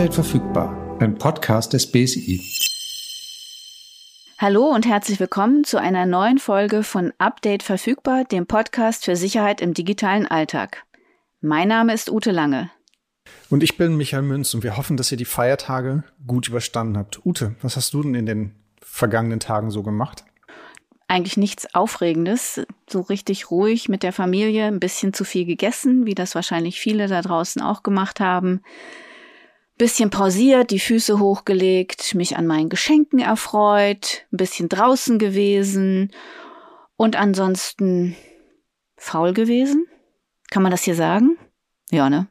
Update verfügbar, ein Podcast des BSI. Hallo und herzlich willkommen zu einer neuen Folge von Update verfügbar, dem Podcast für Sicherheit im digitalen Alltag. Mein Name ist Ute Lange. Und ich bin Michael Münz und wir hoffen, dass ihr die Feiertage gut überstanden habt. Ute, was hast du denn in den vergangenen Tagen so gemacht? Eigentlich nichts Aufregendes, so richtig ruhig mit der Familie, ein bisschen zu viel gegessen, wie das wahrscheinlich viele da draußen auch gemacht haben. Bisschen pausiert, die Füße hochgelegt, mich an meinen Geschenken erfreut, ein bisschen draußen gewesen und ansonsten faul gewesen. Kann man das hier sagen? Ja, ne?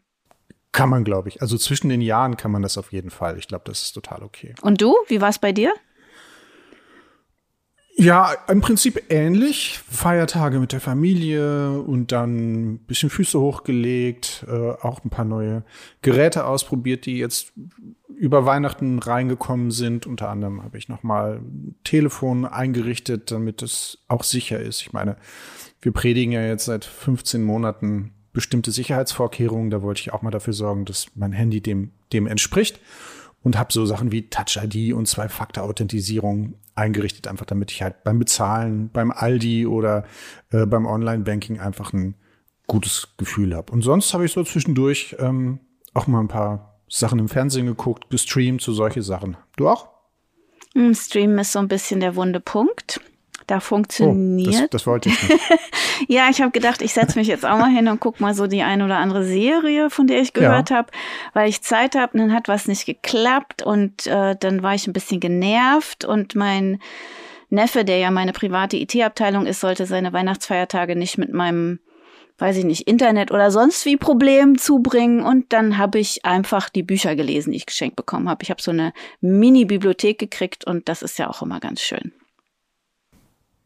Kann man, glaube ich. Also zwischen den Jahren kann man das auf jeden Fall. Ich glaube, das ist total okay. Und du? Wie war es bei dir? Ja, im Prinzip ähnlich. Feiertage mit der Familie und dann ein bisschen Füße hochgelegt, äh, auch ein paar neue Geräte ausprobiert, die jetzt über Weihnachten reingekommen sind. Unter anderem habe ich nochmal Telefon eingerichtet, damit es auch sicher ist. Ich meine, wir predigen ja jetzt seit 15 Monaten bestimmte Sicherheitsvorkehrungen. Da wollte ich auch mal dafür sorgen, dass mein Handy dem, dem entspricht und habe so Sachen wie Touch ID und Zwei-Faktor-Authentisierung eingerichtet, einfach damit ich halt beim Bezahlen, beim Aldi oder äh, beim Online-Banking einfach ein gutes Gefühl habe. Und sonst habe ich so zwischendurch ähm, auch mal ein paar Sachen im Fernsehen geguckt, gestreamt, so solche Sachen. Du auch? Streamen ist so ein bisschen der wunde Punkt da funktioniert. Oh, das, das wollte ich nicht. ja, ich habe gedacht, ich setze mich jetzt auch mal hin und guck mal so die ein oder andere Serie, von der ich gehört ja. habe, weil ich Zeit habe. Dann hat was nicht geklappt und äh, dann war ich ein bisschen genervt und mein Neffe, der ja meine private IT-Abteilung ist, sollte seine Weihnachtsfeiertage nicht mit meinem weiß ich nicht, Internet oder sonst wie Problem zubringen. Und dann habe ich einfach die Bücher gelesen, die ich geschenkt bekommen habe. Ich habe so eine Mini-Bibliothek gekriegt und das ist ja auch immer ganz schön.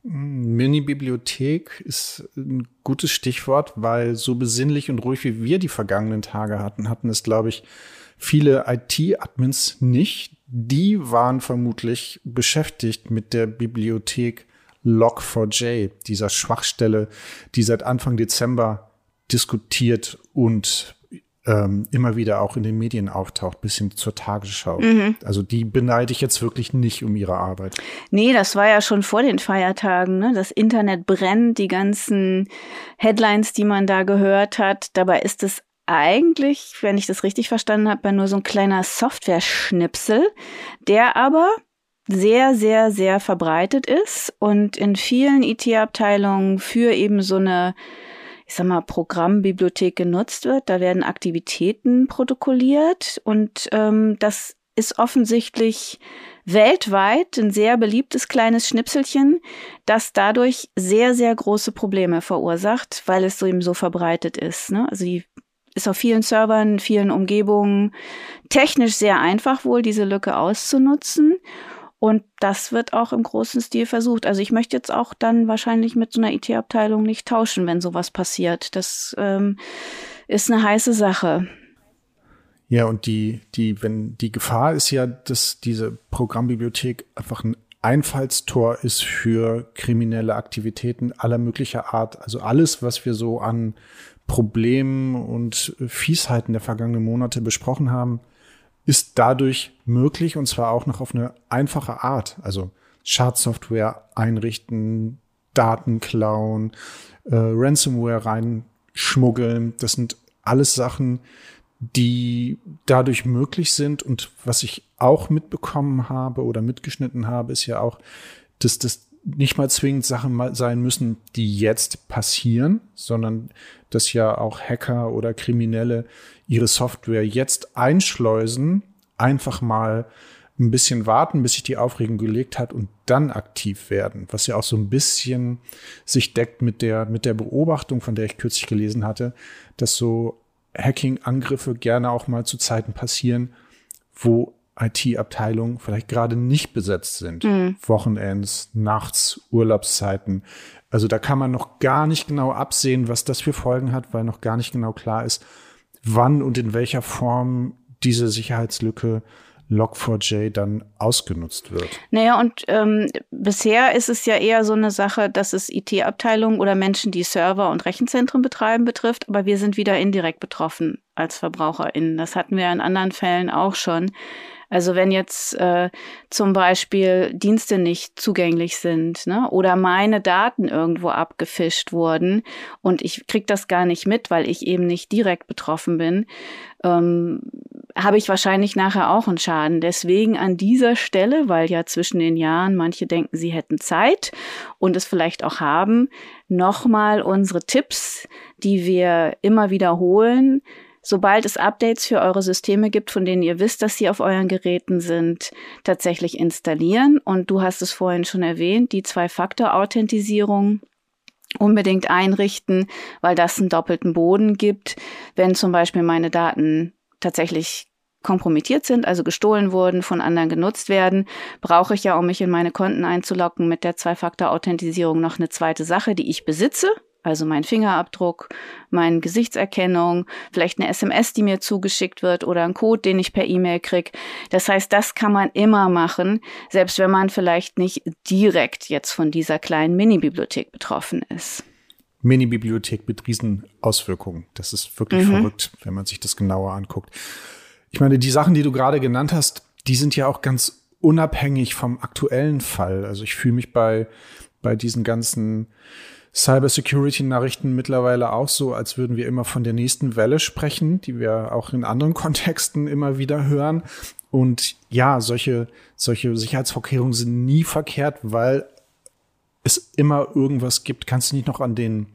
Mini-Bibliothek ist ein gutes Stichwort, weil so besinnlich und ruhig wie wir die vergangenen Tage hatten, hatten es, glaube ich, viele IT-Admins nicht. Die waren vermutlich beschäftigt mit der Bibliothek Log4j, dieser Schwachstelle, die seit Anfang Dezember diskutiert und ähm, immer wieder auch in den Medien auftaucht, bis hin zur Tagesschau. Mhm. Also die beneide ich jetzt wirklich nicht um ihre Arbeit. Nee, das war ja schon vor den Feiertagen. Ne? Das Internet brennt, die ganzen Headlines, die man da gehört hat. Dabei ist es eigentlich, wenn ich das richtig verstanden habe, nur so ein kleiner Software-Schnipsel, der aber sehr, sehr, sehr verbreitet ist und in vielen IT-Abteilungen für eben so eine ich sag mal, Programmbibliothek genutzt wird. Da werden Aktivitäten protokolliert und ähm, das ist offensichtlich weltweit ein sehr beliebtes kleines Schnipselchen, das dadurch sehr, sehr große Probleme verursacht, weil es so eben so verbreitet ist. Ne? Also die ist auf vielen Servern, vielen Umgebungen technisch sehr einfach wohl, diese Lücke auszunutzen. Und das wird auch im großen Stil versucht. Also ich möchte jetzt auch dann wahrscheinlich mit so einer IT-Abteilung nicht tauschen, wenn sowas passiert. Das ähm, ist eine heiße Sache. Ja, und die, die, wenn die Gefahr ist ja, dass diese Programmbibliothek einfach ein Einfallstor ist für kriminelle Aktivitäten aller möglicher Art. Also alles, was wir so an Problemen und Fiesheiten der vergangenen Monate besprochen haben, ist dadurch möglich und zwar auch noch auf eine einfache Art. Also Schadsoftware einrichten, Daten klauen, äh, Ransomware reinschmuggeln. Das sind alles Sachen, die dadurch möglich sind. Und was ich auch mitbekommen habe oder mitgeschnitten habe, ist ja auch, dass das nicht mal zwingend Sachen sein müssen, die jetzt passieren, sondern dass ja auch Hacker oder Kriminelle ihre Software jetzt einschleusen, einfach mal ein bisschen warten, bis sich die Aufregung gelegt hat und dann aktiv werden, was ja auch so ein bisschen sich deckt mit der, mit der Beobachtung, von der ich kürzlich gelesen hatte, dass so Hacking-Angriffe gerne auch mal zu Zeiten passieren, wo IT-Abteilungen vielleicht gerade nicht besetzt sind. Mhm. Wochenends, nachts, Urlaubszeiten. Also da kann man noch gar nicht genau absehen, was das für Folgen hat, weil noch gar nicht genau klar ist, wann und in welcher Form diese Sicherheitslücke Log4j dann ausgenutzt wird. Naja, und ähm, bisher ist es ja eher so eine Sache, dass es IT-Abteilungen oder Menschen, die Server und Rechenzentren betreiben, betrifft, aber wir sind wieder indirekt betroffen. Als VerbraucherInnen. Das hatten wir in anderen Fällen auch schon. Also wenn jetzt äh, zum Beispiel Dienste nicht zugänglich sind ne, oder meine Daten irgendwo abgefischt wurden und ich krieg das gar nicht mit, weil ich eben nicht direkt betroffen bin, ähm, habe ich wahrscheinlich nachher auch einen Schaden. Deswegen an dieser Stelle, weil ja zwischen den Jahren manche denken, sie hätten Zeit und es vielleicht auch haben, nochmal unsere Tipps, die wir immer wiederholen sobald es Updates für eure Systeme gibt, von denen ihr wisst, dass sie auf euren Geräten sind, tatsächlich installieren. Und du hast es vorhin schon erwähnt, die Zwei-Faktor-Authentisierung unbedingt einrichten, weil das einen doppelten Boden gibt. Wenn zum Beispiel meine Daten tatsächlich kompromittiert sind, also gestohlen wurden, von anderen genutzt werden, brauche ich ja, um mich in meine Konten einzulocken, mit der Zwei-Faktor-Authentisierung noch eine zweite Sache, die ich besitze, also mein Fingerabdruck, meine Gesichtserkennung, vielleicht eine SMS, die mir zugeschickt wird oder ein Code, den ich per E-Mail krieg. Das heißt, das kann man immer machen, selbst wenn man vielleicht nicht direkt jetzt von dieser kleinen Mini-Bibliothek betroffen ist. Mini-Bibliothek mit riesen Auswirkungen. Das ist wirklich mhm. verrückt, wenn man sich das genauer anguckt. Ich meine, die Sachen, die du gerade genannt hast, die sind ja auch ganz unabhängig vom aktuellen Fall. Also ich fühle mich bei, bei diesen ganzen Cybersecurity-Nachrichten mittlerweile auch so, als würden wir immer von der nächsten Welle sprechen, die wir auch in anderen Kontexten immer wieder hören. Und ja, solche, solche Sicherheitsvorkehrungen sind nie verkehrt, weil es immer irgendwas gibt. Kannst du nicht noch an den,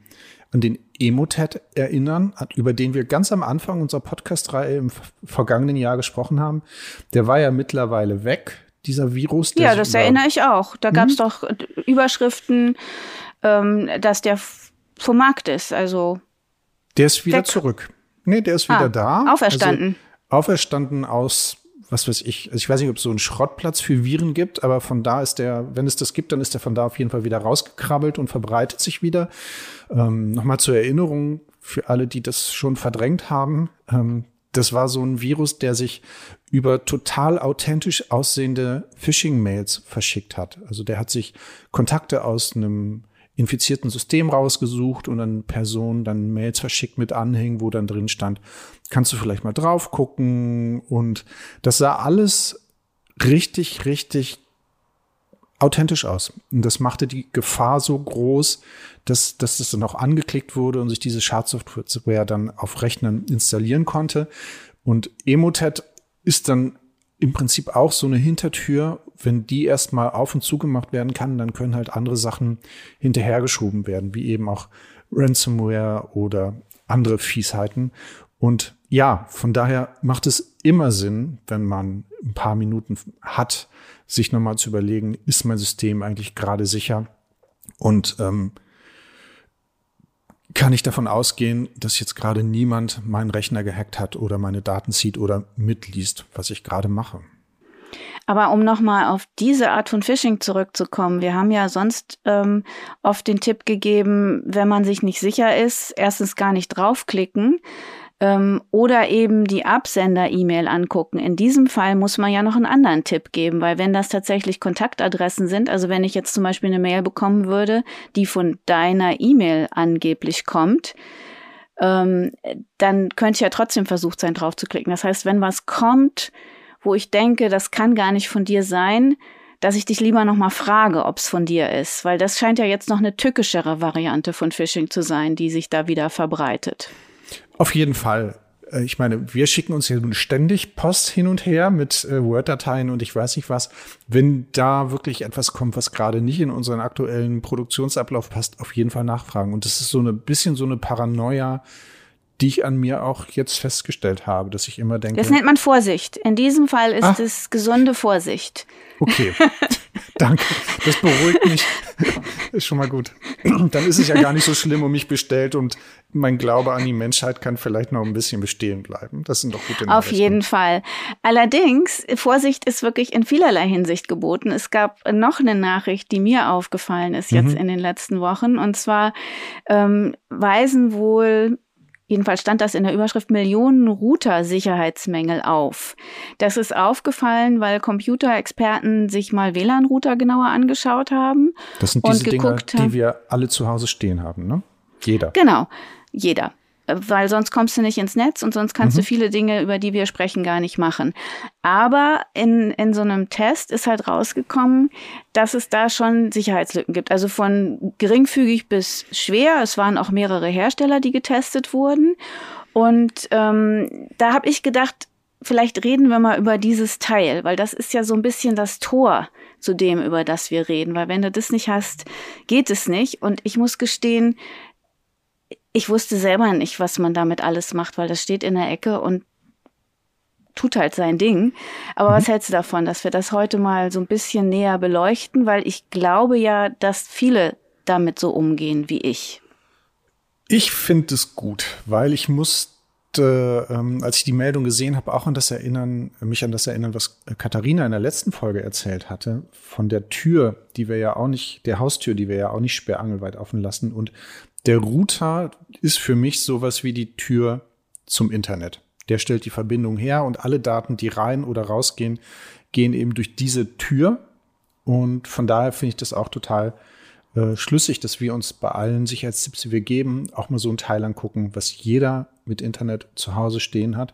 an den Emotet erinnern, über den wir ganz am Anfang unserer Podcast-Reihe im vergangenen Jahr gesprochen haben? Der war ja mittlerweile weg, dieser Virus. Ja, das erinnere ich auch. Da gab es hm? doch Überschriften, ähm, dass der vom Markt ist. Also der ist wieder weg. zurück. Nee, der ist wieder ah, da. Auferstanden. Also, auferstanden aus, was weiß ich, also ich weiß nicht, ob es so einen Schrottplatz für Viren gibt, aber von da ist der, wenn es das gibt, dann ist der von da auf jeden Fall wieder rausgekrabbelt und verbreitet sich wieder. Ähm, Nochmal zur Erinnerung für alle, die das schon verdrängt haben. Ähm, das war so ein Virus, der sich über total authentisch aussehende Phishing-Mails verschickt hat. Also der hat sich Kontakte aus einem infizierten System rausgesucht und dann Person dann Mails verschickt mit Anhängen, wo dann drin stand, kannst du vielleicht mal drauf gucken und das sah alles richtig, richtig authentisch aus. Und das machte die Gefahr so groß, dass, dass das dann auch angeklickt wurde und sich diese Schadsoftware dann auf Rechnern installieren konnte. Und Emotet ist dann im Prinzip auch so eine Hintertür. Wenn die erstmal auf und zugemacht werden kann, dann können halt andere Sachen hinterhergeschoben werden, wie eben auch Ransomware oder andere Fiesheiten. Und ja, von daher macht es immer Sinn, wenn man ein paar Minuten hat, sich nochmal zu überlegen, ist mein System eigentlich gerade sicher? Und ähm, kann ich davon ausgehen, dass jetzt gerade niemand meinen Rechner gehackt hat oder meine Daten zieht oder mitliest, was ich gerade mache. Aber um nochmal auf diese Art von Phishing zurückzukommen, wir haben ja sonst ähm, oft den Tipp gegeben, wenn man sich nicht sicher ist, erstens gar nicht draufklicken, ähm, oder eben die Absender-E-Mail angucken. In diesem Fall muss man ja noch einen anderen Tipp geben, weil wenn das tatsächlich Kontaktadressen sind, also wenn ich jetzt zum Beispiel eine Mail bekommen würde, die von deiner E-Mail angeblich kommt, ähm, dann könnte ich ja trotzdem versucht sein, drauf zu klicken. Das heißt, wenn was kommt, wo ich denke, das kann gar nicht von dir sein, dass ich dich lieber nochmal frage, ob es von dir ist, weil das scheint ja jetzt noch eine tückischere Variante von Phishing zu sein, die sich da wieder verbreitet. Auf jeden Fall. Äh, ich meine, wir schicken uns ja nun ständig Post hin und her mit äh, Word-Dateien und ich weiß nicht was. Wenn da wirklich etwas kommt, was gerade nicht in unseren aktuellen Produktionsablauf passt, auf jeden Fall nachfragen. Und das ist so ein bisschen so eine Paranoia, die ich an mir auch jetzt festgestellt habe, dass ich immer denke. Das nennt man Vorsicht. In diesem Fall ist ah. es gesunde Vorsicht. Okay. Danke. Das beruhigt mich. ist schon mal gut. Dann ist es ja gar nicht so schlimm um mich bestellt und mein Glaube an die Menschheit kann vielleicht noch ein bisschen bestehen bleiben. Das sind doch gute Nachrichten. Auf jeden Fall. Allerdings, Vorsicht ist wirklich in vielerlei Hinsicht geboten. Es gab noch eine Nachricht, die mir aufgefallen ist jetzt mhm. in den letzten Wochen. Und zwar ähm, weisen wohl Jedenfalls stand das in der Überschrift Millionen Router-Sicherheitsmängel auf. Das ist aufgefallen, weil Computerexperten sich mal WLAN-Router genauer angeschaut haben. Das sind diese Dinge, die wir alle zu Hause stehen haben, ne? Jeder. Genau, jeder. Weil sonst kommst du nicht ins Netz und sonst kannst mhm. du viele Dinge, über die wir sprechen, gar nicht machen. Aber in, in so einem Test ist halt rausgekommen, dass es da schon Sicherheitslücken gibt. Also von geringfügig bis schwer. Es waren auch mehrere Hersteller, die getestet wurden. Und ähm, da habe ich gedacht, vielleicht reden wir mal über dieses Teil, weil das ist ja so ein bisschen das Tor zu dem, über das wir reden. Weil wenn du das nicht hast, geht es nicht. Und ich muss gestehen, ich wusste selber nicht, was man damit alles macht, weil das steht in der Ecke und tut halt sein Ding. Aber mhm. was hältst du davon, dass wir das heute mal so ein bisschen näher beleuchten? Weil ich glaube ja, dass viele damit so umgehen wie ich. Ich finde es gut, weil ich muss ähm, als ich die Meldung gesehen habe, auch an das erinnern, mich an das erinnern, was Katharina in der letzten Folge erzählt hatte, von der Tür, die wir ja auch nicht, der Haustür, die wir ja auch nicht sperrangelweit offen lassen. Und der Router ist für mich sowas wie die Tür zum Internet. Der stellt die Verbindung her und alle Daten, die rein oder rausgehen, gehen eben durch diese Tür. Und von daher finde ich das auch total äh, schlüssig, dass wir uns bei allen Sicherheitstipps, die wir geben, auch mal so ein Teil angucken, was jeder mit Internet zu Hause stehen hat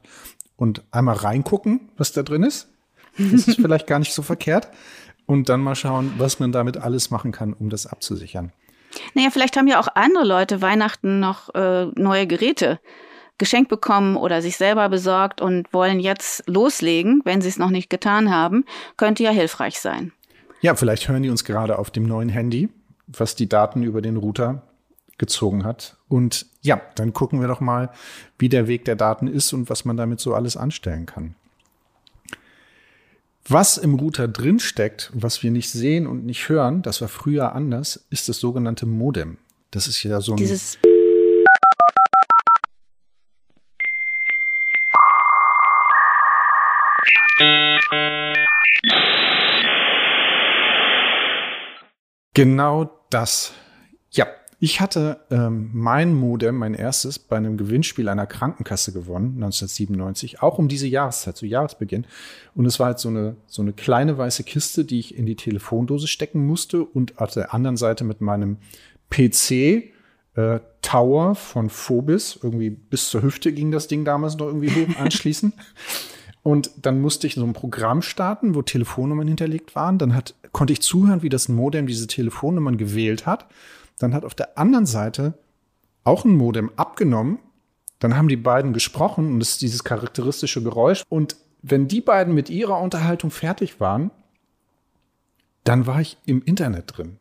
und einmal reingucken, was da drin ist. Das ist vielleicht gar nicht so verkehrt. Und dann mal schauen, was man damit alles machen kann, um das abzusichern. Naja, vielleicht haben ja auch andere Leute Weihnachten noch äh, neue Geräte geschenkt bekommen oder sich selber besorgt und wollen jetzt loslegen, wenn sie es noch nicht getan haben, könnte ja hilfreich sein. Ja, vielleicht hören die uns gerade auf dem neuen Handy was die Daten über den Router gezogen hat. Und ja, dann gucken wir doch mal, wie der Weg der Daten ist und was man damit so alles anstellen kann. Was im Router drin steckt, was wir nicht sehen und nicht hören, das war früher anders, ist das sogenannte Modem. Das ist ja so ein Dieses Genau das. Ja, ich hatte ähm, mein Modem, mein erstes, bei einem Gewinnspiel einer Krankenkasse gewonnen, 1997, auch um diese Jahreszeit, zu Jahresbeginn. Und es war halt so eine, so eine kleine weiße Kiste, die ich in die Telefondose stecken musste und auf der anderen Seite mit meinem PC äh, Tower von Phobis, irgendwie bis zur Hüfte ging das Ding damals noch irgendwie hoch anschließen. Und dann musste ich so ein Programm starten, wo Telefonnummern hinterlegt waren. Dann hat, konnte ich zuhören, wie das Modem diese Telefonnummern gewählt hat. Dann hat auf der anderen Seite auch ein Modem abgenommen. Dann haben die beiden gesprochen und es ist dieses charakteristische Geräusch. Und wenn die beiden mit ihrer Unterhaltung fertig waren, dann war ich im Internet drin.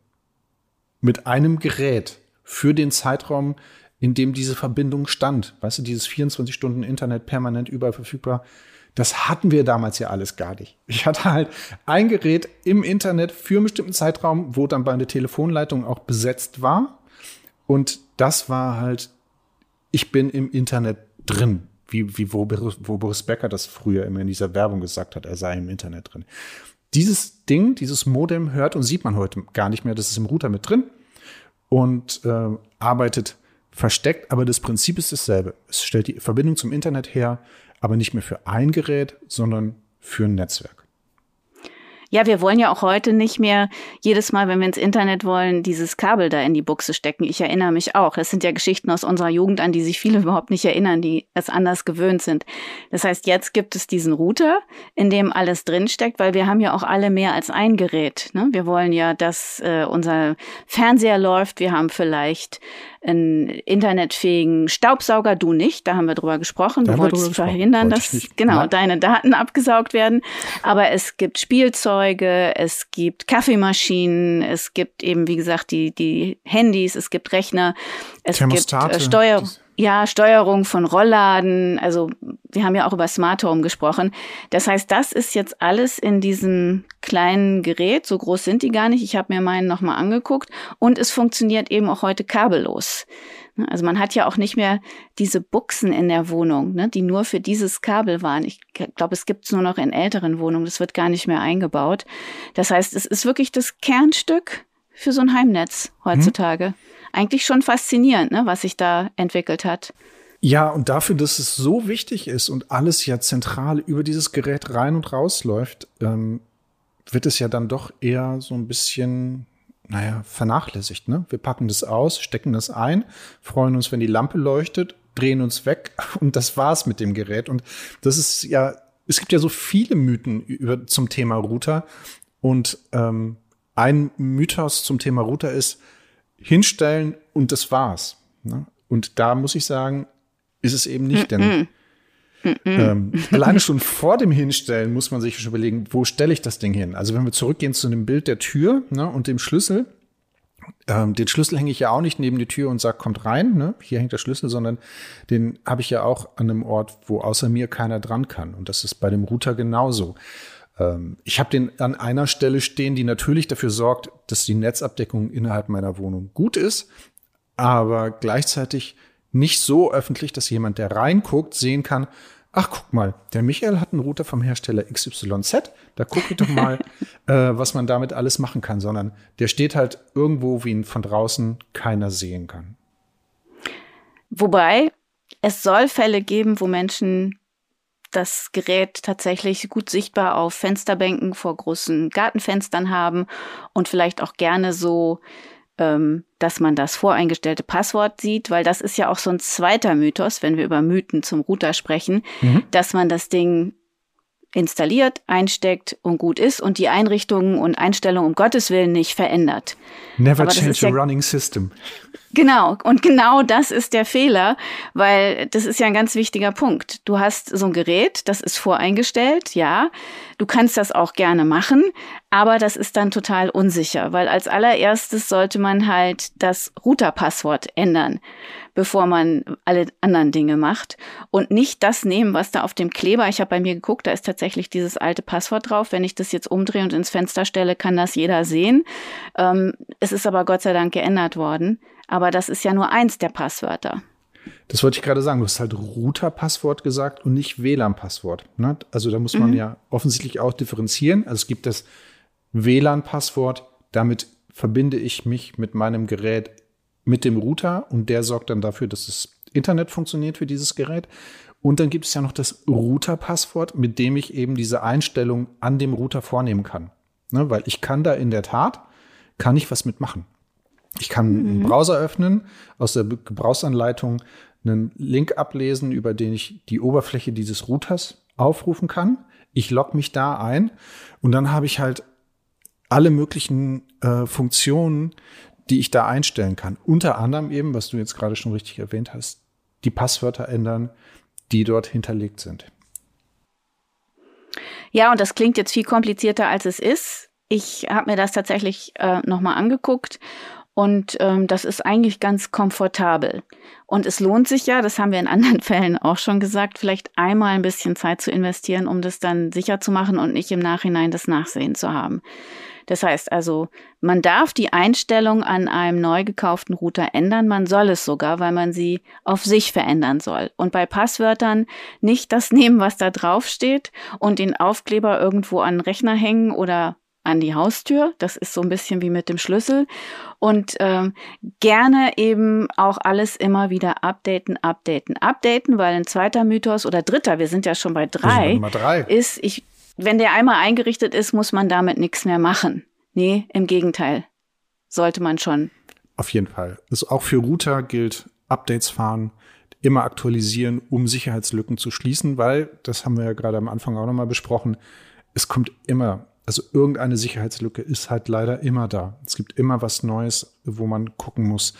Mit einem Gerät für den Zeitraum, in dem diese Verbindung stand. Weißt du, dieses 24 Stunden Internet permanent überall verfügbar. Das hatten wir damals ja alles gar nicht. Ich hatte halt ein Gerät im Internet für einen bestimmten Zeitraum, wo dann meine Telefonleitung auch besetzt war. Und das war halt, ich bin im Internet drin. Wie, wie wo, wo Boris Becker das früher immer in dieser Werbung gesagt hat, er sei im Internet drin. Dieses Ding, dieses Modem hört und sieht man heute gar nicht mehr. Das ist im Router mit drin und äh, arbeitet versteckt, aber das Prinzip ist dasselbe. Es stellt die Verbindung zum Internet her, aber nicht mehr für ein Gerät, sondern für ein Netzwerk. Ja, wir wollen ja auch heute nicht mehr jedes Mal, wenn wir ins Internet wollen, dieses Kabel da in die Buchse stecken. Ich erinnere mich auch. Das sind ja Geschichten aus unserer Jugend, an die sich viele überhaupt nicht erinnern, die es anders gewöhnt sind. Das heißt, jetzt gibt es diesen Router, in dem alles drinsteckt, weil wir haben ja auch alle mehr als ein Gerät. Ne? Wir wollen ja, dass äh, unser Fernseher läuft. Wir haben vielleicht einen internetfähigen Staubsauger, du nicht, da haben wir drüber gesprochen. Da du wolltest verhindern, dass genau Nein. deine Daten abgesaugt werden. Aber es gibt Spielzeuge, es gibt Kaffeemaschinen, es gibt eben, wie gesagt, die, die Handys, es gibt Rechner, es Thermostate. gibt äh, Steuer. Ja, Steuerung von Rollladen. Also wir haben ja auch über Smart Home gesprochen. Das heißt, das ist jetzt alles in diesem kleinen Gerät. So groß sind die gar nicht. Ich habe mir meinen nochmal angeguckt. Und es funktioniert eben auch heute kabellos. Also man hat ja auch nicht mehr diese Buchsen in der Wohnung, ne, die nur für dieses Kabel waren. Ich glaube, es gibt es nur noch in älteren Wohnungen. Das wird gar nicht mehr eingebaut. Das heißt, es ist wirklich das Kernstück für so ein Heimnetz heutzutage. Hm eigentlich schon faszinierend, ne, was sich da entwickelt hat. Ja, und dafür, dass es so wichtig ist und alles ja zentral über dieses Gerät rein und raus läuft, ähm, wird es ja dann doch eher so ein bisschen, naja, vernachlässigt. Ne? Wir packen das aus, stecken das ein, freuen uns, wenn die Lampe leuchtet drehen uns weg und das war's mit dem Gerät. Und das ist ja, es gibt ja so viele Mythen über, zum Thema Router. Und ähm, ein Mythos zum Thema Router ist, hinstellen und das war's. Ne? Und da muss ich sagen, ist es eben nicht, denn ähm, alleine schon vor dem Hinstellen muss man sich schon überlegen, wo stelle ich das Ding hin? Also wenn wir zurückgehen zu dem Bild der Tür ne, und dem Schlüssel, ähm, den Schlüssel hänge ich ja auch nicht neben die Tür und sage, kommt rein, ne? hier hängt der Schlüssel, sondern den habe ich ja auch an einem Ort, wo außer mir keiner dran kann. Und das ist bei dem Router genauso. Ähm, ich habe den an einer Stelle stehen, die natürlich dafür sorgt, dass die Netzabdeckung innerhalb meiner Wohnung gut ist, aber gleichzeitig nicht so öffentlich, dass jemand, der reinguckt, sehen kann, ach guck mal, der Michael hat einen Router vom Hersteller XYZ, da gucke ich doch mal, äh, was man damit alles machen kann, sondern der steht halt irgendwo, wie ihn von draußen keiner sehen kann. Wobei es soll Fälle geben, wo Menschen das Gerät tatsächlich gut sichtbar auf Fensterbänken vor großen Gartenfenstern haben und vielleicht auch gerne so ähm, dass man das voreingestellte Passwort sieht, weil das ist ja auch so ein zweiter Mythos, wenn wir über Mythen zum Router sprechen, mhm. dass man das Ding installiert, einsteckt und gut ist und die Einrichtungen und Einstellungen um Gottes Willen nicht verändert. Never change a ja, running system. Genau, und genau das ist der Fehler, weil das ist ja ein ganz wichtiger Punkt. Du hast so ein Gerät, das ist voreingestellt, ja. Du kannst das auch gerne machen, aber das ist dann total unsicher, weil als allererstes sollte man halt das Routerpasswort ändern bevor man alle anderen Dinge macht und nicht das nehmen, was da auf dem Kleber, ich habe bei mir geguckt, da ist tatsächlich dieses alte Passwort drauf. Wenn ich das jetzt umdrehe und ins Fenster stelle, kann das jeder sehen. Ähm, es ist aber Gott sei Dank geändert worden. Aber das ist ja nur eins der Passwörter. Das wollte ich gerade sagen. Du hast halt Router-Passwort gesagt und nicht WLAN-Passwort. Ne? Also da muss man mhm. ja offensichtlich auch differenzieren. Also es gibt das WLAN-Passwort. Damit verbinde ich mich mit meinem Gerät mit dem Router und der sorgt dann dafür, dass das Internet funktioniert für dieses Gerät. Und dann gibt es ja noch das Router-Passwort, mit dem ich eben diese Einstellung an dem Router vornehmen kann. Ne, weil ich kann da in der Tat, kann ich was mitmachen. Ich kann mhm. einen Browser öffnen, aus der Gebrauchsanleitung einen Link ablesen, über den ich die Oberfläche dieses Routers aufrufen kann. Ich logge mich da ein und dann habe ich halt alle möglichen äh, Funktionen, die ich da einstellen kann. Unter anderem eben, was du jetzt gerade schon richtig erwähnt hast, die Passwörter ändern, die dort hinterlegt sind. Ja, und das klingt jetzt viel komplizierter, als es ist. Ich habe mir das tatsächlich äh, nochmal angeguckt und ähm, das ist eigentlich ganz komfortabel. Und es lohnt sich ja, das haben wir in anderen Fällen auch schon gesagt, vielleicht einmal ein bisschen Zeit zu investieren, um das dann sicher zu machen und nicht im Nachhinein das Nachsehen zu haben. Das heißt also, man darf die Einstellung an einem neu gekauften Router ändern, man soll es sogar, weil man sie auf sich verändern soll. Und bei Passwörtern nicht das nehmen, was da drauf steht und den Aufkleber irgendwo an den Rechner hängen oder an die Haustür. Das ist so ein bisschen wie mit dem Schlüssel. Und ähm, gerne eben auch alles immer wieder updaten, updaten, updaten, weil ein zweiter Mythos oder dritter, wir sind ja schon bei drei, drei. ist, ich, wenn der einmal eingerichtet ist, muss man damit nichts mehr machen. Nee, im Gegenteil. Sollte man schon. Auf jeden Fall. Also auch für Router gilt Updates fahren, immer aktualisieren, um Sicherheitslücken zu schließen, weil, das haben wir ja gerade am Anfang auch nochmal besprochen, es kommt immer, also irgendeine Sicherheitslücke ist halt leider immer da. Es gibt immer was Neues, wo man gucken muss,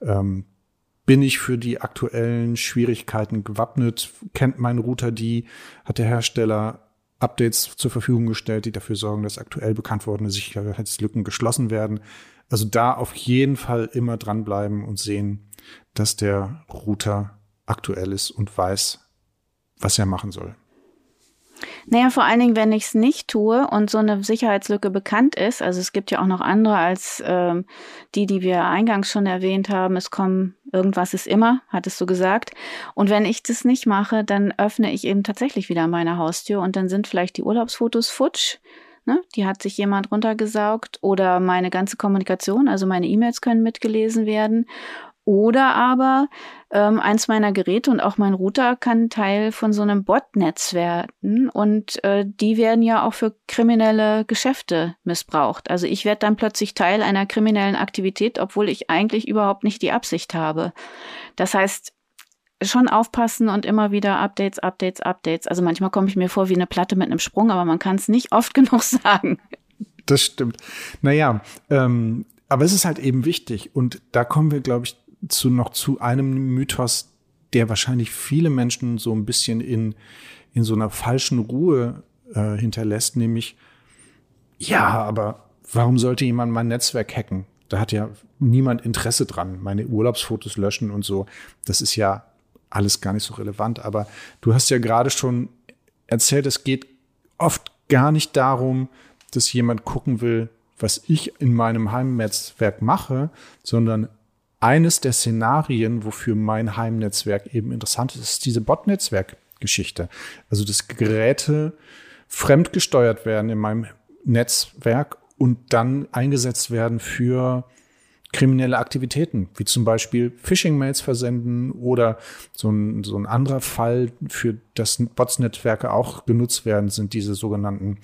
ähm, bin ich für die aktuellen Schwierigkeiten gewappnet? Kennt mein Router die? Hat der Hersteller Updates zur Verfügung gestellt, die dafür sorgen, dass aktuell bekannt wordene Sicherheitslücken geschlossen werden. Also da auf jeden Fall immer dranbleiben und sehen, dass der Router aktuell ist und weiß, was er machen soll. Naja, vor allen Dingen, wenn ich es nicht tue und so eine Sicherheitslücke bekannt ist, also es gibt ja auch noch andere als ähm, die, die wir eingangs schon erwähnt haben, es kommen, irgendwas ist immer, hattest du gesagt. Und wenn ich das nicht mache, dann öffne ich eben tatsächlich wieder meine Haustür und dann sind vielleicht die Urlaubsfotos futsch. Ne? Die hat sich jemand runtergesaugt oder meine ganze Kommunikation, also meine E-Mails können mitgelesen werden. Oder aber ähm, eins meiner Geräte und auch mein Router kann Teil von so einem Botnetz werden und äh, die werden ja auch für kriminelle Geschäfte missbraucht. Also ich werde dann plötzlich Teil einer kriminellen Aktivität, obwohl ich eigentlich überhaupt nicht die Absicht habe. Das heißt, schon aufpassen und immer wieder Updates, Updates, Updates. Also manchmal komme ich mir vor wie eine Platte mit einem Sprung, aber man kann es nicht oft genug sagen. Das stimmt. Naja, ähm, aber es ist halt eben wichtig. Und da kommen wir, glaube ich, zu noch zu einem Mythos, der wahrscheinlich viele Menschen so ein bisschen in, in so einer falschen Ruhe äh, hinterlässt, nämlich, ja, aber warum sollte jemand mein Netzwerk hacken? Da hat ja niemand Interesse dran. Meine Urlaubsfotos löschen und so. Das ist ja alles gar nicht so relevant. Aber du hast ja gerade schon erzählt, es geht oft gar nicht darum, dass jemand gucken will, was ich in meinem Heimnetzwerk mache, sondern eines der Szenarien, wofür mein Heimnetzwerk eben interessant ist, ist diese Bot-Netzwerk-Geschichte. Also, dass Geräte fremdgesteuert werden in meinem Netzwerk und dann eingesetzt werden für kriminelle Aktivitäten, wie zum Beispiel Phishing-Mails versenden oder so ein, so ein anderer Fall, für das Bots-Netzwerke auch genutzt werden, sind diese sogenannten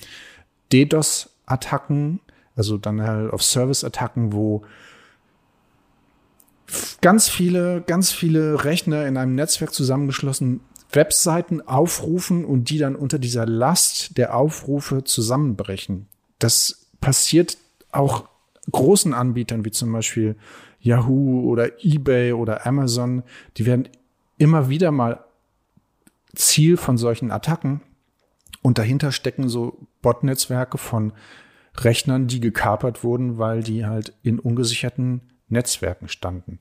DDoS-Attacken, also dann halt auf Service-Attacken, wo ganz viele, ganz viele Rechner in einem Netzwerk zusammengeschlossen Webseiten aufrufen und die dann unter dieser Last der Aufrufe zusammenbrechen. Das passiert auch großen Anbietern wie zum Beispiel Yahoo oder eBay oder Amazon. Die werden immer wieder mal Ziel von solchen Attacken. Und dahinter stecken so Botnetzwerke von Rechnern, die gekapert wurden, weil die halt in ungesicherten Netzwerken standen.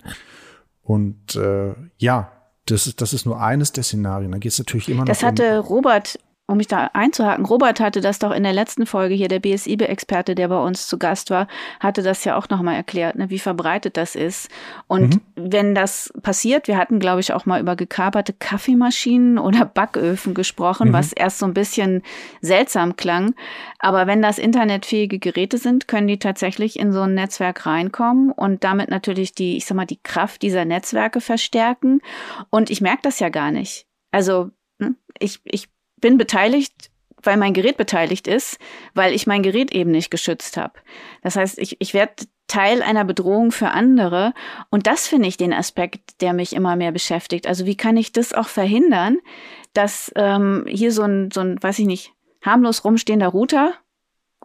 Und äh, ja, das ist, das ist nur eines der Szenarien. Da geht es natürlich immer noch. Das hatte um Robert um mich da einzuhaken, Robert hatte das doch in der letzten Folge hier, der BSIB-Experte, der bei uns zu Gast war, hatte das ja auch nochmal erklärt, ne, wie verbreitet das ist. Und mhm. wenn das passiert, wir hatten, glaube ich, auch mal über gekaperte Kaffeemaschinen oder Backöfen gesprochen, mhm. was erst so ein bisschen seltsam klang. Aber wenn das internetfähige Geräte sind, können die tatsächlich in so ein Netzwerk reinkommen und damit natürlich die, ich sag mal, die Kraft dieser Netzwerke verstärken. Und ich merke das ja gar nicht. Also, ne, ich, ich bin beteiligt, weil mein Gerät beteiligt ist, weil ich mein Gerät eben nicht geschützt habe. Das heißt, ich, ich werde Teil einer Bedrohung für andere. Und das finde ich den Aspekt, der mich immer mehr beschäftigt. Also wie kann ich das auch verhindern, dass ähm, hier so ein, so ein, weiß ich nicht, harmlos rumstehender Router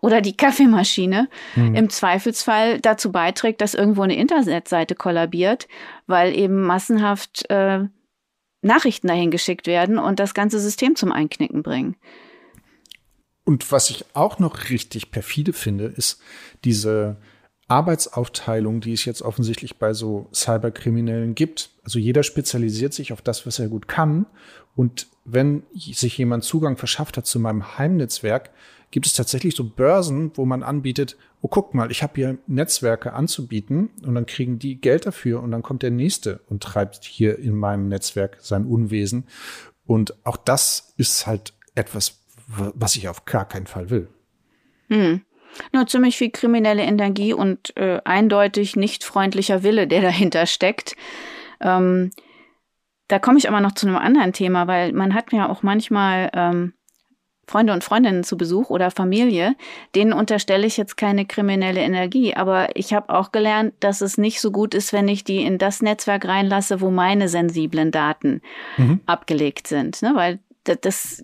oder die Kaffeemaschine hm. im Zweifelsfall dazu beiträgt, dass irgendwo eine Internetseite kollabiert, weil eben massenhaft äh, Nachrichten dahin geschickt werden und das ganze System zum Einknicken bringen. Und was ich auch noch richtig perfide finde, ist diese Arbeitsaufteilung, die es jetzt offensichtlich bei so Cyberkriminellen gibt. Also jeder spezialisiert sich auf das, was er gut kann. Und wenn sich jemand Zugang verschafft hat zu meinem Heimnetzwerk, gibt es tatsächlich so Börsen, wo man anbietet, oh guck mal, ich habe hier Netzwerke anzubieten und dann kriegen die Geld dafür und dann kommt der nächste und treibt hier in meinem Netzwerk sein Unwesen. Und auch das ist halt etwas, was ich auf gar keinen Fall will. Hm. Nur ziemlich viel kriminelle Energie und äh, eindeutig nicht freundlicher Wille, der dahinter steckt. Ähm, da komme ich aber noch zu einem anderen Thema, weil man hat ja auch manchmal ähm, Freunde und Freundinnen zu Besuch oder Familie, denen unterstelle ich jetzt keine kriminelle Energie. Aber ich habe auch gelernt, dass es nicht so gut ist, wenn ich die in das Netzwerk reinlasse, wo meine sensiblen Daten mhm. abgelegt sind. Ne? Weil das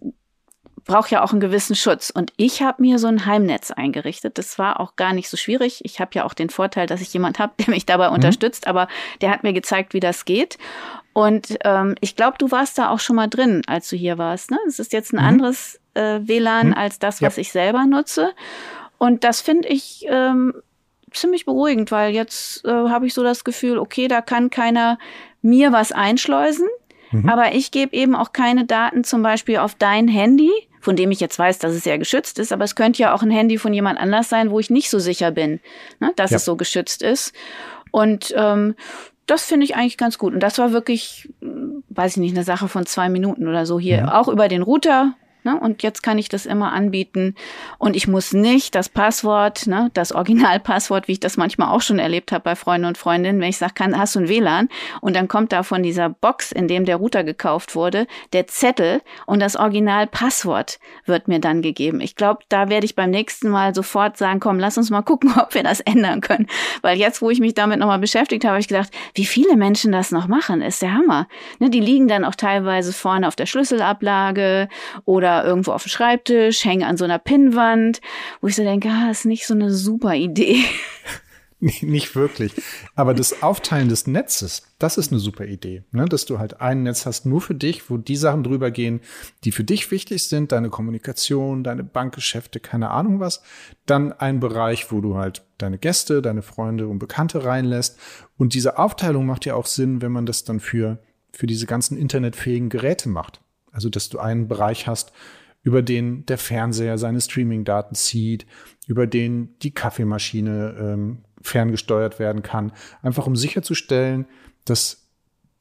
braucht ja auch einen gewissen Schutz. Und ich habe mir so ein Heimnetz eingerichtet. Das war auch gar nicht so schwierig. Ich habe ja auch den Vorteil, dass ich jemand habe, der mich dabei mhm. unterstützt, aber der hat mir gezeigt, wie das geht. Und ähm, ich glaube, du warst da auch schon mal drin, als du hier warst. Ne? Es ist jetzt ein mhm. anderes äh, WLAN mhm. als das, was ja. ich selber nutze. Und das finde ich ähm, ziemlich beruhigend, weil jetzt äh, habe ich so das Gefühl, okay, da kann keiner mir was einschleusen, mhm. aber ich gebe eben auch keine Daten zum Beispiel auf dein Handy, von dem ich jetzt weiß, dass es ja geschützt ist, aber es könnte ja auch ein Handy von jemand anders sein, wo ich nicht so sicher bin, ne, dass ja. es so geschützt ist. Und ähm, das finde ich eigentlich ganz gut. Und das war wirklich, hm, weiß ich nicht, eine Sache von zwei Minuten oder so hier. Mhm. Auch über den Router Ne? Und jetzt kann ich das immer anbieten. Und ich muss nicht das Passwort, ne, das Originalpasswort, wie ich das manchmal auch schon erlebt habe bei Freunden und Freundinnen, wenn ich sage, kann, hast du ein WLAN? Und dann kommt da von dieser Box, in dem der Router gekauft wurde, der Zettel und das Originalpasswort wird mir dann gegeben. Ich glaube, da werde ich beim nächsten Mal sofort sagen, komm, lass uns mal gucken, ob wir das ändern können. Weil jetzt, wo ich mich damit nochmal beschäftigt habe, habe ich gedacht, wie viele Menschen das noch machen, ist der Hammer. Ne, die liegen dann auch teilweise vorne auf der Schlüsselablage oder irgendwo auf dem Schreibtisch, hängen an so einer Pinnwand, wo ich so denke, ah, ist nicht so eine super Idee. nicht wirklich. Aber das Aufteilen des Netzes, das ist eine super Idee. Ne? Dass du halt ein Netz hast nur für dich, wo die Sachen drüber gehen, die für dich wichtig sind, deine Kommunikation, deine Bankgeschäfte, keine Ahnung was. Dann ein Bereich, wo du halt deine Gäste, deine Freunde und Bekannte reinlässt. Und diese Aufteilung macht ja auch Sinn, wenn man das dann für, für diese ganzen internetfähigen Geräte macht. Also, dass du einen Bereich hast, über den der Fernseher seine Streaming-Daten zieht, über den die Kaffeemaschine ähm, ferngesteuert werden kann, einfach um sicherzustellen, dass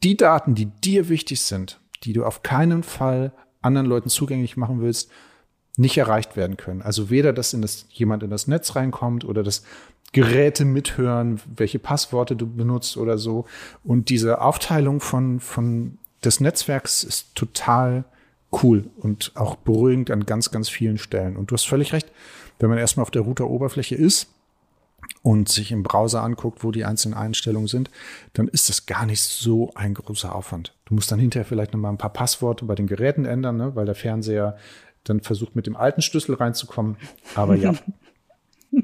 die Daten, die dir wichtig sind, die du auf keinen Fall anderen Leuten zugänglich machen willst, nicht erreicht werden können. Also weder, dass in das, jemand in das Netz reinkommt oder dass Geräte mithören, welche Passworte du benutzt oder so. Und diese Aufteilung von, von des Netzwerks ist total cool und auch beruhigend an ganz, ganz vielen Stellen. Und du hast völlig recht, wenn man erstmal auf der Router-Oberfläche ist, und sich im Browser anguckt, wo die einzelnen Einstellungen sind, dann ist das gar nicht so ein großer Aufwand. Du musst dann hinterher vielleicht noch mal ein paar Passworte bei den Geräten ändern, ne, weil der Fernseher dann versucht, mit dem alten Schlüssel reinzukommen. Aber ja.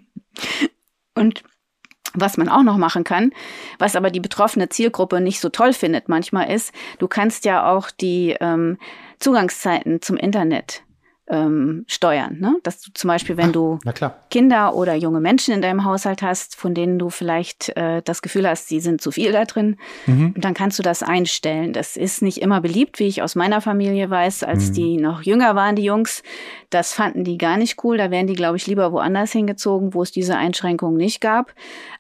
Und was man auch noch machen kann, was aber die betroffene Zielgruppe nicht so toll findet manchmal ist, du kannst ja auch die ähm, Zugangszeiten zum Internet ähm, steuern. Ne? Dass du zum Beispiel, wenn du Kinder oder junge Menschen in deinem Haushalt hast, von denen du vielleicht äh, das Gefühl hast, sie sind zu viel da drin, mhm. dann kannst du das einstellen. Das ist nicht immer beliebt, wie ich aus meiner Familie weiß, als mhm. die noch jünger waren, die Jungs. Das fanden die gar nicht cool. Da wären die, glaube ich, lieber woanders hingezogen, wo es diese Einschränkungen nicht gab.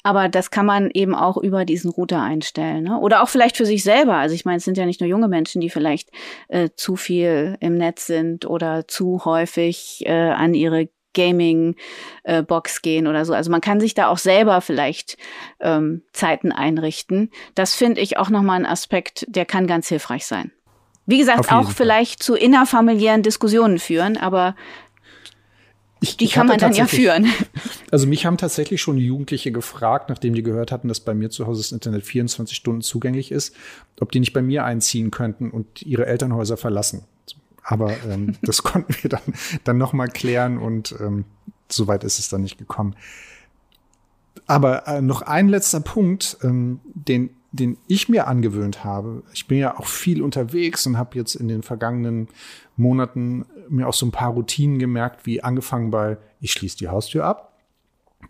Aber das kann man eben auch über diesen Router einstellen. Ne? Oder auch vielleicht für sich selber. Also ich meine, es sind ja nicht nur junge Menschen, die vielleicht äh, zu viel im Netz sind oder zu häufig äh, an ihre Gaming-Box äh, gehen oder so. Also man kann sich da auch selber vielleicht ähm, Zeiten einrichten. Das finde ich auch nochmal ein Aspekt, der kann ganz hilfreich sein. Wie gesagt, auch vielleicht zu innerfamiliären Diskussionen führen, aber ich, die ich kann man dann ja führen. Also mich haben tatsächlich schon Jugendliche gefragt, nachdem die gehört hatten, dass bei mir zu Hause das Internet 24 Stunden zugänglich ist, ob die nicht bei mir einziehen könnten und ihre Elternhäuser verlassen. Aber ähm, das konnten wir dann, dann noch mal klären und ähm, soweit ist es dann nicht gekommen. Aber äh, noch ein letzter Punkt, ähm, den, den ich mir angewöhnt habe. Ich bin ja auch viel unterwegs und habe jetzt in den vergangenen Monaten mir auch so ein paar Routinen gemerkt, wie angefangen bei, ich schließe die Haustür ab.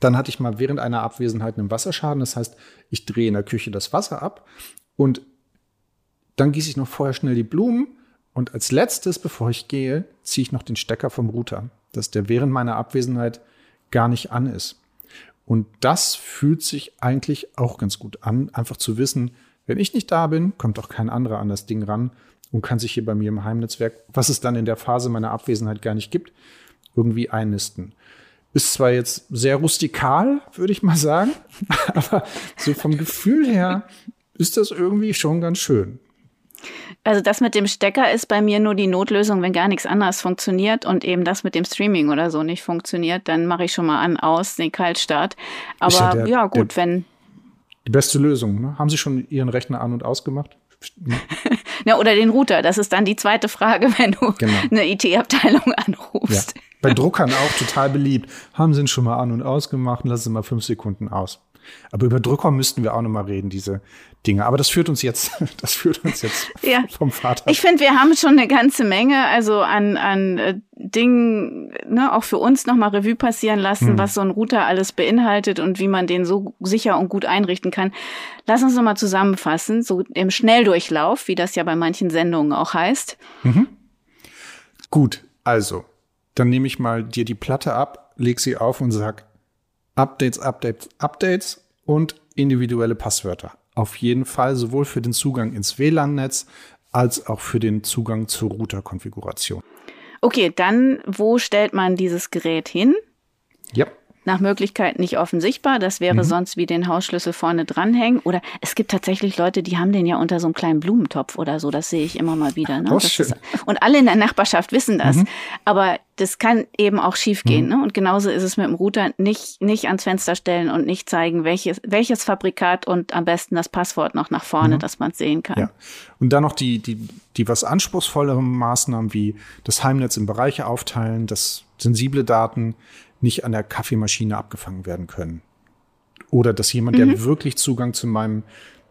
Dann hatte ich mal während einer Abwesenheit einen Wasserschaden. Das heißt, ich drehe in der Küche das Wasser ab und dann gieße ich noch vorher schnell die Blumen und als letztes, bevor ich gehe, ziehe ich noch den Stecker vom Router, dass der während meiner Abwesenheit gar nicht an ist. Und das fühlt sich eigentlich auch ganz gut an, einfach zu wissen, wenn ich nicht da bin, kommt auch kein anderer an das Ding ran und kann sich hier bei mir im Heimnetzwerk, was es dann in der Phase meiner Abwesenheit gar nicht gibt, irgendwie einnisten. Ist zwar jetzt sehr rustikal, würde ich mal sagen, aber so vom Gefühl her ist das irgendwie schon ganz schön. Also das mit dem Stecker ist bei mir nur die Notlösung, wenn gar nichts anderes funktioniert und eben das mit dem Streaming oder so nicht funktioniert, dann mache ich schon mal an, aus, den Kaltstart. Aber ja, der, ja, gut, der, wenn. Die beste Lösung, ne? Haben Sie schon Ihren Rechner an und ausgemacht? ja, oder den Router. Das ist dann die zweite Frage, wenn du genau. eine IT-Abteilung anrufst. Ja. Bei Druckern auch total beliebt. Haben Sie ihn schon mal an und ausgemacht? Lassen Sie mal fünf Sekunden aus. Aber über Drucker müssten wir auch noch mal reden, diese Dinge. Aber das führt uns jetzt, das führt uns jetzt ja. vom Vater. Ich finde, wir haben schon eine ganze Menge, also an, an äh, Dingen, ne, auch für uns noch mal Revue passieren lassen, hm. was so ein Router alles beinhaltet und wie man den so sicher und gut einrichten kann. Lass uns noch mal zusammenfassen, so im Schnelldurchlauf, wie das ja bei manchen Sendungen auch heißt. Mhm. Gut, also, dann nehme ich mal dir die Platte ab, leg sie auf und sag, Updates, Updates, Updates und individuelle Passwörter. Auf jeden Fall sowohl für den Zugang ins WLAN-Netz als auch für den Zugang zur Router-Konfiguration. Okay, dann wo stellt man dieses Gerät hin? Ja nach Möglichkeit nicht offen sichtbar. Das wäre mhm. sonst wie den Hausschlüssel vorne dranhängen. Oder es gibt tatsächlich Leute, die haben den ja unter so einem kleinen Blumentopf oder so. Das sehe ich immer mal wieder. Ne? Das ist, und alle in der Nachbarschaft wissen das. Mhm. Aber das kann eben auch schief gehen. Mhm. Ne? Und genauso ist es mit dem Router. Nicht, nicht ans Fenster stellen und nicht zeigen, welches, welches Fabrikat und am besten das Passwort noch nach vorne, mhm. dass man es sehen kann. Ja. Und dann noch die, die, die was anspruchsvolleren Maßnahmen wie das Heimnetz in Bereiche aufteilen, das sensible Daten nicht an der Kaffeemaschine abgefangen werden können. Oder dass jemand, mhm. der wirklich Zugang zu meinem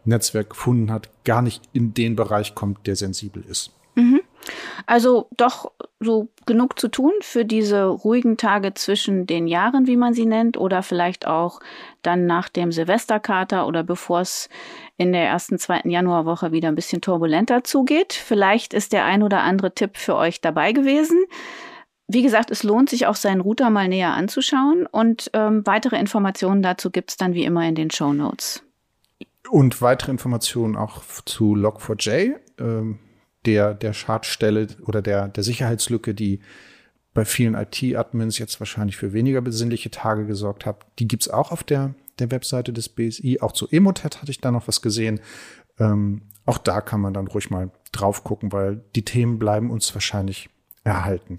Netzwerk gefunden hat, gar nicht in den Bereich kommt, der sensibel ist. Mhm. Also doch so genug zu tun für diese ruhigen Tage zwischen den Jahren, wie man sie nennt, oder vielleicht auch dann nach dem Silvesterkater oder bevor es in der ersten, zweiten Januarwoche wieder ein bisschen turbulenter zugeht. Vielleicht ist der ein oder andere Tipp für euch dabei gewesen. Wie gesagt, es lohnt sich auch seinen Router mal näher anzuschauen und ähm, weitere Informationen dazu gibt es dann wie immer in den Show Notes. Und weitere Informationen auch zu Log4j, ähm, der, der Schadstelle oder der, der Sicherheitslücke, die bei vielen IT-Admins jetzt wahrscheinlich für weniger besinnliche Tage gesorgt hat. Die gibt's auch auf der, der Webseite des BSI. Auch zu Emotet hatte ich da noch was gesehen. Ähm, auch da kann man dann ruhig mal drauf gucken, weil die Themen bleiben uns wahrscheinlich erhalten.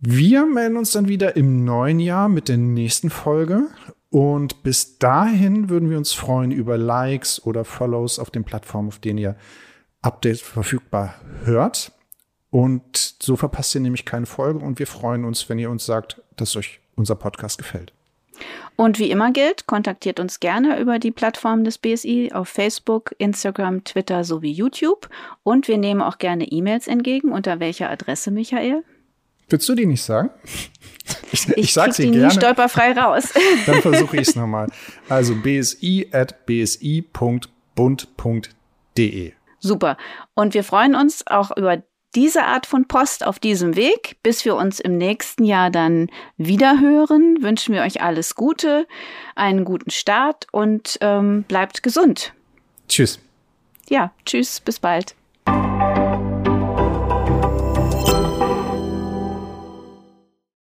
Wir melden uns dann wieder im neuen Jahr mit der nächsten Folge. Und bis dahin würden wir uns freuen über Likes oder Follows auf den Plattformen, auf denen ihr Updates verfügbar hört. Und so verpasst ihr nämlich keine Folge. Und wir freuen uns, wenn ihr uns sagt, dass euch unser Podcast gefällt. Und wie immer gilt, kontaktiert uns gerne über die Plattform des BSI auf Facebook, Instagram, Twitter sowie YouTube. Und wir nehmen auch gerne E-Mails entgegen. Unter welcher Adresse, Michael? Willst du die nicht sagen? Ich, ich, ich sag sie die gerne. nie stolperfrei raus. Dann versuche ich es nochmal. Also bsi at bsi.bund.de. Super. Und wir freuen uns auch über diese Art von Post auf diesem Weg. Bis wir uns im nächsten Jahr dann wieder hören, wünschen wir euch alles Gute, einen guten Start und ähm, bleibt gesund. Tschüss. Ja, tschüss, bis bald.